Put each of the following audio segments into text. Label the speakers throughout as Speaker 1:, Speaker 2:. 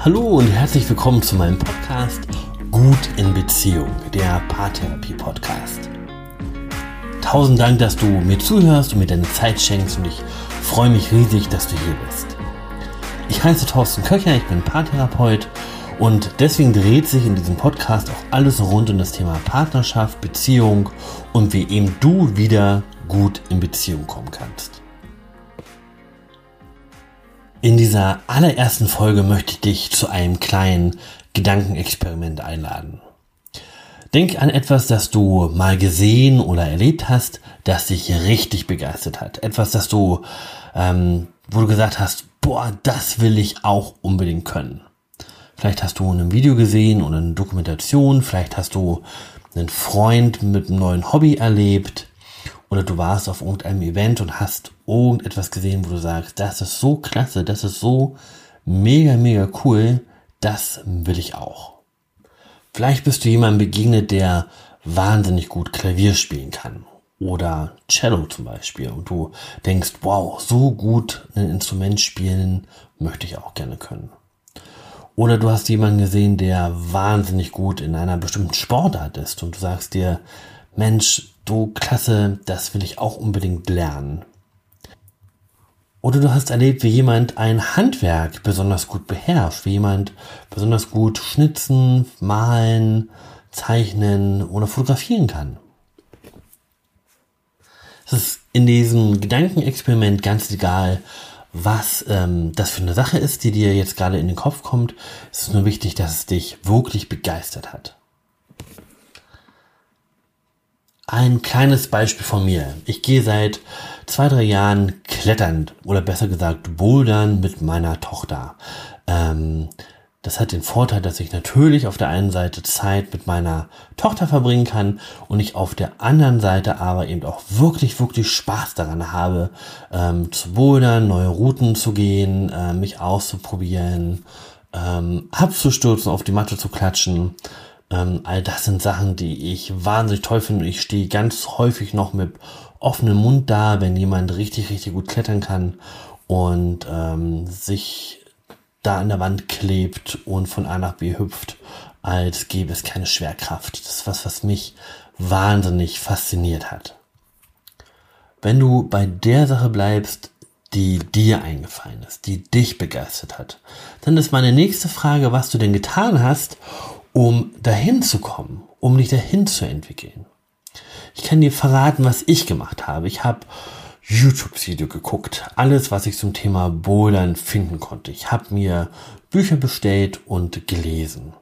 Speaker 1: Hallo und herzlich willkommen zu meinem Podcast Gut in Beziehung, der Paartherapie-Podcast. Tausend Dank, dass du mir zuhörst und mir deine Zeit schenkst und ich freue mich riesig, dass du hier bist. Ich heiße Thorsten Köcher, ich bin Paartherapeut und deswegen dreht sich in diesem Podcast auch alles rund um das Thema Partnerschaft, Beziehung und wie eben du wieder gut in Beziehung kommen kannst. In dieser allerersten Folge möchte ich dich zu einem kleinen Gedankenexperiment einladen. Denk an etwas, das du mal gesehen oder erlebt hast, das dich richtig begeistert hat. Etwas, das du, ähm, wo du gesagt hast, boah, das will ich auch unbedingt können. Vielleicht hast du ein Video gesehen oder eine Dokumentation, vielleicht hast du einen Freund mit einem neuen Hobby erlebt oder du warst auf irgendeinem Event und hast irgendetwas gesehen, wo du sagst, das ist so klasse, das ist so mega, mega cool, das will ich auch. Vielleicht bist du jemandem begegnet, der wahnsinnig gut Klavier spielen kann oder Cello zum Beispiel und du denkst, wow, so gut ein Instrument spielen möchte ich auch gerne können. Oder du hast jemanden gesehen, der wahnsinnig gut in einer bestimmten Sportart ist und du sagst dir, Mensch, du klasse, das will ich auch unbedingt lernen. Oder du hast erlebt, wie jemand ein Handwerk besonders gut beherrscht, wie jemand besonders gut schnitzen, malen, zeichnen oder fotografieren kann. Es ist in diesem Gedankenexperiment ganz egal, was ähm, das für eine Sache ist, die dir jetzt gerade in den Kopf kommt. Es ist nur wichtig, dass es dich wirklich begeistert hat. Ein kleines Beispiel von mir. Ich gehe seit zwei, drei Jahren klettern oder besser gesagt bouldern mit meiner Tochter. Ähm, das hat den Vorteil, dass ich natürlich auf der einen Seite Zeit mit meiner Tochter verbringen kann und ich auf der anderen Seite aber eben auch wirklich, wirklich Spaß daran habe, ähm, zu bouldern, neue Routen zu gehen, äh, mich auszuprobieren, ähm, abzustürzen, auf die Matte zu klatschen. Ähm, all das sind Sachen, die ich wahnsinnig toll finde. Ich stehe ganz häufig noch mit offenem Mund da, wenn jemand richtig, richtig gut klettern kann und ähm, sich da an der Wand klebt und von A nach B hüpft, als gäbe es keine Schwerkraft. Das ist was, was mich wahnsinnig fasziniert hat. Wenn du bei der Sache bleibst, die dir eingefallen ist, die dich begeistert hat, dann ist meine nächste Frage, was du denn getan hast, um dahin zu kommen, um dich dahin zu entwickeln. Ich kann dir verraten, was ich gemacht habe. Ich habe YouTube-Video geguckt, alles, was ich zum Thema Bouldern finden konnte. Ich habe mir Bücher bestellt und gelesen.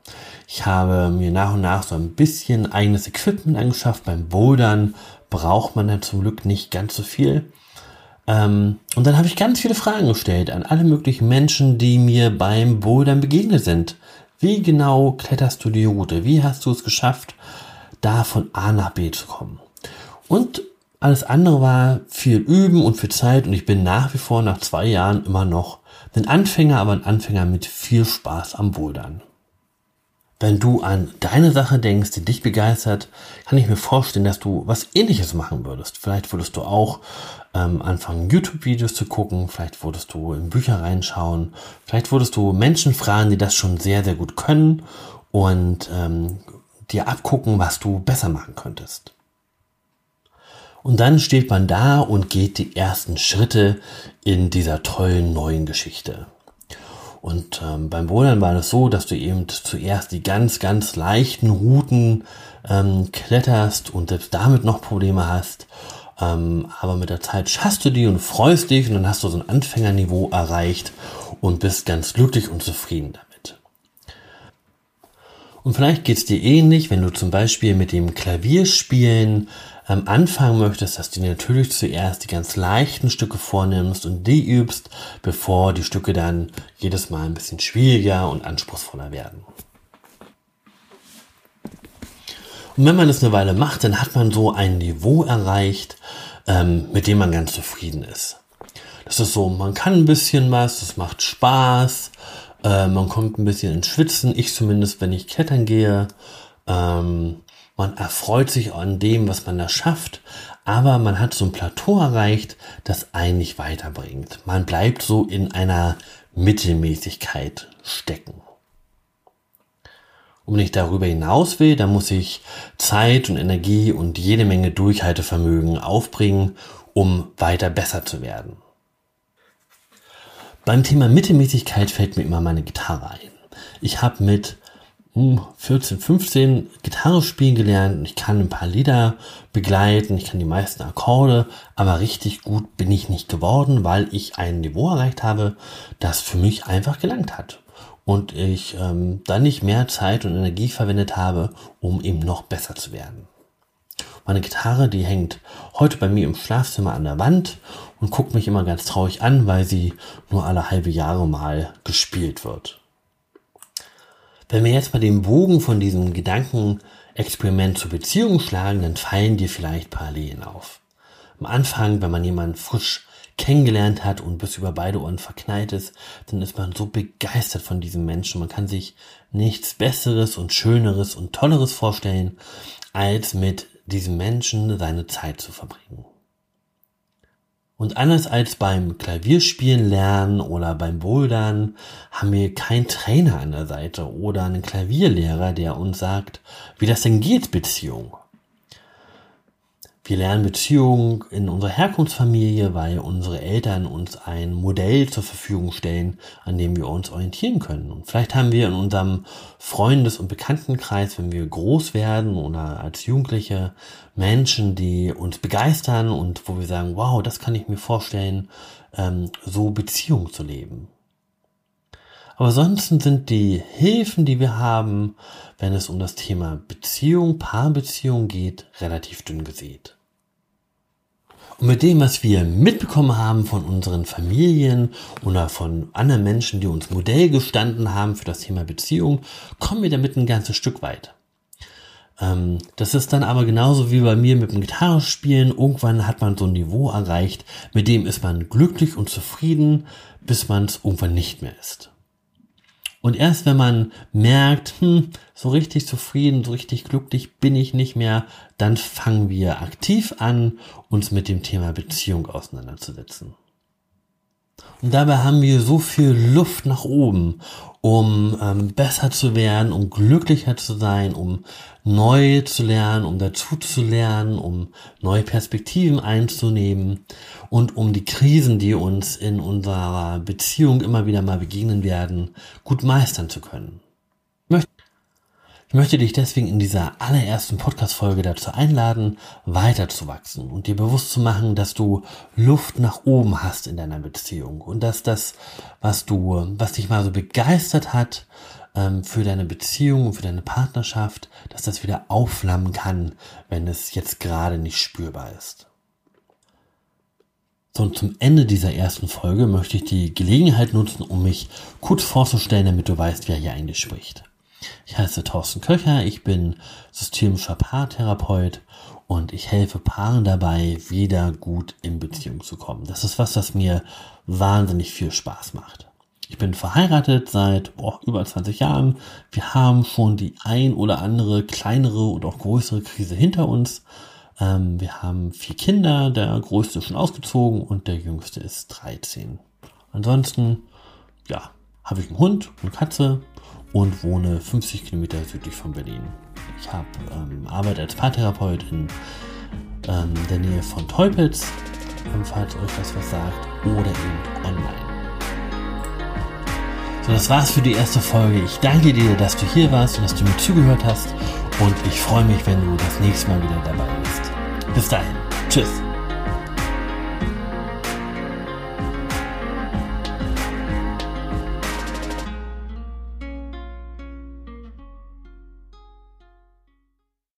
Speaker 1: Ich habe mir nach und nach so ein bisschen eigenes Equipment angeschafft. Beim Bouldern braucht man ja zum Glück nicht ganz so viel. Ähm, und dann habe ich ganz viele Fragen gestellt an alle möglichen Menschen, die mir beim Bouldern begegnet sind. Wie genau kletterst du die Route? Wie hast du es geschafft, da von A nach B zu kommen? Und alles andere war viel Üben und viel Zeit und ich bin nach wie vor nach zwei Jahren immer noch ein Anfänger, aber ein Anfänger mit viel Spaß am Bouldern. Wenn du an deine Sache denkst, die dich begeistert, kann ich mir vorstellen, dass du was ähnliches machen würdest. Vielleicht würdest du auch ähm, anfangen, YouTube-Videos zu gucken, vielleicht würdest du in Bücher reinschauen, vielleicht würdest du Menschen fragen, die das schon sehr, sehr gut können und ähm, dir abgucken, was du besser machen könntest. Und dann steht man da und geht die ersten Schritte in dieser tollen neuen Geschichte. Und ähm, beim Bouldern war es so, dass du eben zuerst die ganz, ganz leichten Routen ähm, kletterst und selbst damit noch Probleme hast. Ähm, aber mit der Zeit schaffst du die und freust dich und dann hast du so ein Anfängerniveau erreicht und bist ganz glücklich und zufrieden damit. Und vielleicht geht es dir ähnlich, wenn du zum Beispiel mit dem Klavierspielen ähm, anfangen möchtest, dass du natürlich zuerst die ganz leichten Stücke vornimmst und die übst, bevor die Stücke dann jedes Mal ein bisschen schwieriger und anspruchsvoller werden. Und wenn man das eine Weile macht, dann hat man so ein Niveau erreicht, ähm, mit dem man ganz zufrieden ist. Das ist so, man kann ein bisschen was, es macht Spaß, äh, man kommt ein bisschen ins Schwitzen, ich zumindest, wenn ich klettern gehe. Ähm, man erfreut sich an dem, was man da schafft, aber man hat so ein Plateau erreicht, das einen nicht weiterbringt. Man bleibt so in einer Mittelmäßigkeit stecken. Und wenn ich darüber hinaus will, dann muss ich Zeit und Energie und jede Menge Durchhaltevermögen aufbringen, um weiter besser zu werden. Beim Thema Mittelmäßigkeit fällt mir immer meine Gitarre ein. Ich habe mit 14, hm, 15 Gitarre spielen gelernt und ich kann ein paar Lieder begleiten, ich kann die meisten Akkorde, aber richtig gut bin ich nicht geworden, weil ich ein Niveau erreicht habe, das für mich einfach gelangt hat. Und ich ähm, dann nicht mehr Zeit und Energie verwendet habe, um eben noch besser zu werden. Meine Gitarre, die hängt heute bei mir im Schlafzimmer an der Wand und guckt mich immer ganz traurig an, weil sie nur alle halbe Jahre mal gespielt wird. Wenn wir jetzt mal den Bogen von diesem Gedankenexperiment zur Beziehung schlagen, dann fallen dir vielleicht Parallelen auf. Am Anfang, wenn man jemanden frisch kennengelernt hat und bis über beide Ohren verknallt ist, dann ist man so begeistert von diesem Menschen. Man kann sich nichts Besseres und Schöneres und Tolleres vorstellen, als mit diesem Menschen seine Zeit zu verbringen. Und anders als beim Klavierspielen lernen oder beim Bouldern haben wir keinen Trainer an der Seite oder einen Klavierlehrer, der uns sagt, wie das denn geht, Beziehung. Wir lernen Beziehungen in unserer Herkunftsfamilie, weil unsere Eltern uns ein Modell zur Verfügung stellen, an dem wir uns orientieren können. Und vielleicht haben wir in unserem Freundes- und Bekanntenkreis, wenn wir groß werden oder als Jugendliche, Menschen, die uns begeistern und wo wir sagen, wow, das kann ich mir vorstellen, ähm, so Beziehungen zu leben. Aber ansonsten sind die Hilfen, die wir haben, wenn es um das Thema Beziehung, Paarbeziehung geht, relativ dünn gesät. Und mit dem, was wir mitbekommen haben von unseren Familien oder von anderen Menschen, die uns Modell gestanden haben für das Thema Beziehung, kommen wir damit ein ganzes Stück weit. Ähm, das ist dann aber genauso wie bei mir mit dem Gitarrespielen. Irgendwann hat man so ein Niveau erreicht, mit dem ist man glücklich und zufrieden, bis man es irgendwann nicht mehr ist. Und erst wenn man merkt, hm, so richtig zufrieden, so richtig glücklich bin ich nicht mehr, dann fangen wir aktiv an, uns mit dem Thema Beziehung auseinanderzusetzen. Und dabei haben wir so viel Luft nach oben, um ähm, besser zu werden, um glücklicher zu sein, um neu zu lernen, um dazu zu lernen, um neue Perspektiven einzunehmen und um die Krisen, die uns in unserer Beziehung immer wieder mal begegnen werden, gut meistern zu können. Ich möchte dich deswegen in dieser allerersten Podcast-Folge dazu einladen, weiterzuwachsen und dir bewusst zu machen, dass du Luft nach oben hast in deiner Beziehung und dass das, was du, was dich mal so begeistert hat, ähm, für deine Beziehung und für deine Partnerschaft, dass das wieder aufflammen kann, wenn es jetzt gerade nicht spürbar ist. So, und zum Ende dieser ersten Folge möchte ich die Gelegenheit nutzen, um mich kurz vorzustellen, damit du weißt, wer hier eigentlich spricht. Ich heiße Thorsten Köcher, ich bin systemischer Paartherapeut und ich helfe Paaren dabei, wieder gut in Beziehung zu kommen. Das ist was, was mir wahnsinnig viel Spaß macht. Ich bin verheiratet seit boah, über 20 Jahren. Wir haben schon die ein oder andere kleinere und auch größere Krise hinter uns. Ähm, wir haben vier Kinder, der größte ist schon ausgezogen und der jüngste ist 13. Ansonsten, ja, habe ich einen Hund, eine Katze, und wohne 50 Kilometer südlich von Berlin. Ich habe ähm, Arbeit als Paartherapeut in ähm, der Nähe von Teupitz, falls euch das was sagt, oder eben online. So, das war's für die erste Folge. Ich danke dir, dass du hier warst und dass du mir zugehört hast. Und ich freue mich, wenn du das nächste Mal wieder dabei bist. Bis dahin. Tschüss.